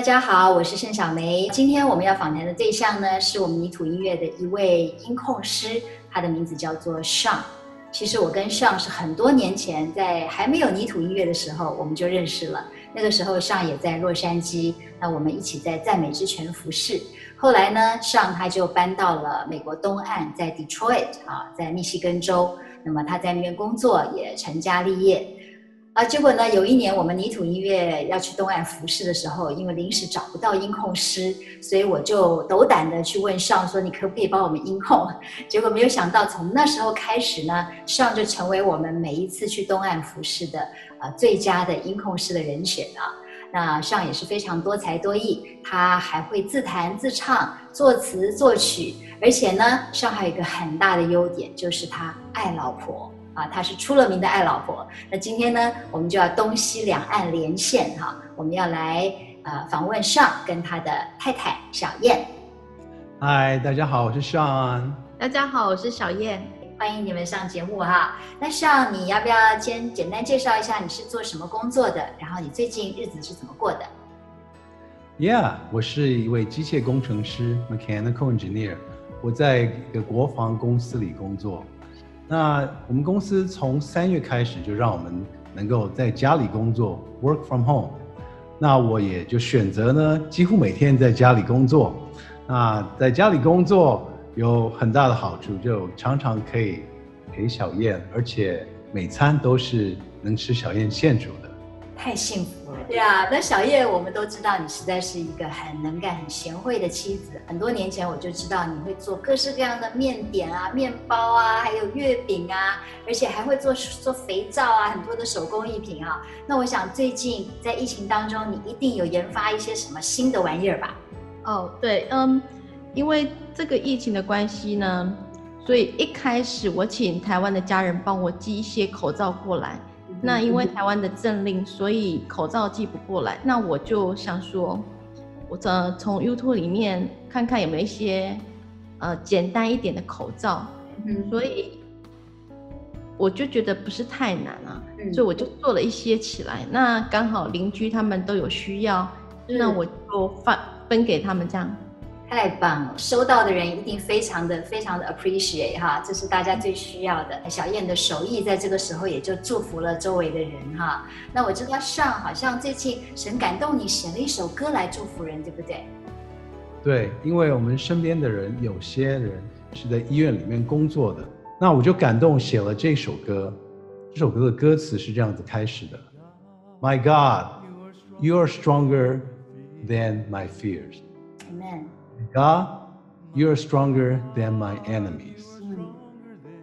大家好，我是盛小梅。今天我们要访谈的对象呢，是我们泥土音乐的一位音控师，他的名字叫做 Sean。其实我跟 Sean 是很多年前在还没有泥土音乐的时候，我们就认识了。那个时候 Sean 也在洛杉矶，那我们一起在赞美之泉服侍。后来呢尚他就搬到了美国东岸，在 Detroit 啊，在密西根州。那么他在那边工作，也成家立业。啊，结果呢，有一年我们泥土音乐要去东岸服侍的时候，因为临时找不到音控师，所以我就斗胆的去问上说：“你可不可以帮我们音控？” 结果没有想到，从那时候开始呢，上就成为我们每一次去东岸服侍的啊最佳的音控师的人选啊。那上也是非常多才多艺，他还会自弹自唱、作词作曲，而且呢，上还有一个很大的优点，就是他爱老婆。啊，他是出了名的爱老婆。那今天呢，我们就要东西两岸连线哈，我们要来呃访问 Sean 跟他的太太小燕。嗨，大家好，我是 Sean。大家好，我是小燕。欢迎你们上节目哈。那 Sean，你要不要先简单介绍一下你是做什么工作的？然后你最近日子是怎么过的？Yeah，我是一位机械工程师 （Mechanical Engineer），我在一个国防公司里工作。那我们公司从三月开始就让我们能够在家里工作，work from home。那我也就选择呢，几乎每天在家里工作。那在家里工作有很大的好处，就常常可以陪小燕，而且每餐都是能吃小燕现煮的。太幸福了，对啊。那小叶，我们都知道你实在是一个很能干、很贤惠的妻子。很多年前我就知道你会做各式各样的面点啊、面包啊，还有月饼啊，而且还会做做肥皂啊，很多的手工艺品啊。那我想最近在疫情当中，你一定有研发一些什么新的玩意儿吧？哦，对，嗯，因为这个疫情的关系呢，所以一开始我请台湾的家人帮我寄一些口罩过来。那因为台湾的政令，所以口罩寄不过来。那我就想说，我呃从 YouTube 里面看看有没有一些呃简单一点的口罩。嗯，所以我就觉得不是太难啊，嗯，所以我就做了一些起来。那刚好邻居他们都有需要，那我就发分给他们这样。太棒了，收到的人一定非常的非常的 appreciate 哈，这是大家最需要的。小燕的手艺在这个时候也就祝福了周围的人哈。那我知道 Sean 好像最近神感动你写了一首歌来祝福人，对不对？对，因为我们身边的人有些人是在医院里面工作的，那我就感动写了这首歌。这首歌的歌词是这样子开始的：My God, you are stronger than my fears. Amen. God, you are stronger than my enemies.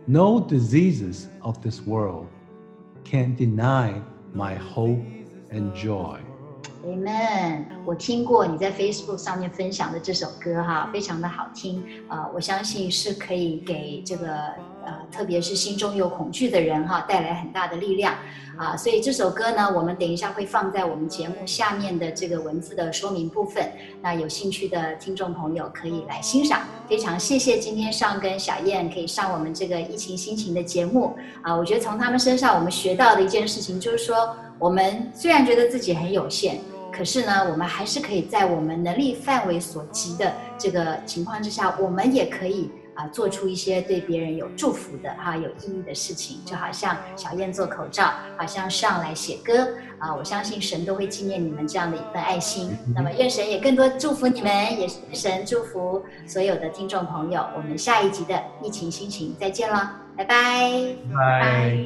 No diseases of this world can deny my hope and joy. Amen。我听过你在 Facebook 上面分享的这首歌哈，非常的好听啊，呃，我相信是可以给这个 呃，特别是心中有恐惧的人哈，带来很大的力量啊。所以这首歌呢，我们等一下会放在我们节目下面的这个文字的说明部分，那有兴趣的听众朋友可以来欣赏。非常谢谢今天上跟小燕可以上我们这个疫情心情的节目啊，我觉得从他们身上我们学到的一件事情就是说，我们虽然觉得自己很有限。可是呢，我们还是可以在我们能力范围所及的这个情况之下，我们也可以啊，做出一些对别人有祝福的哈，有意义的事情，就好像小燕做口罩，好像上来写歌，啊，我相信神都会纪念你们这样的一份爱心，那么愿神也更多祝福你们，也愿神祝福所有的听众朋友，我们下一集的疫情心情再见了。拜拜。拜。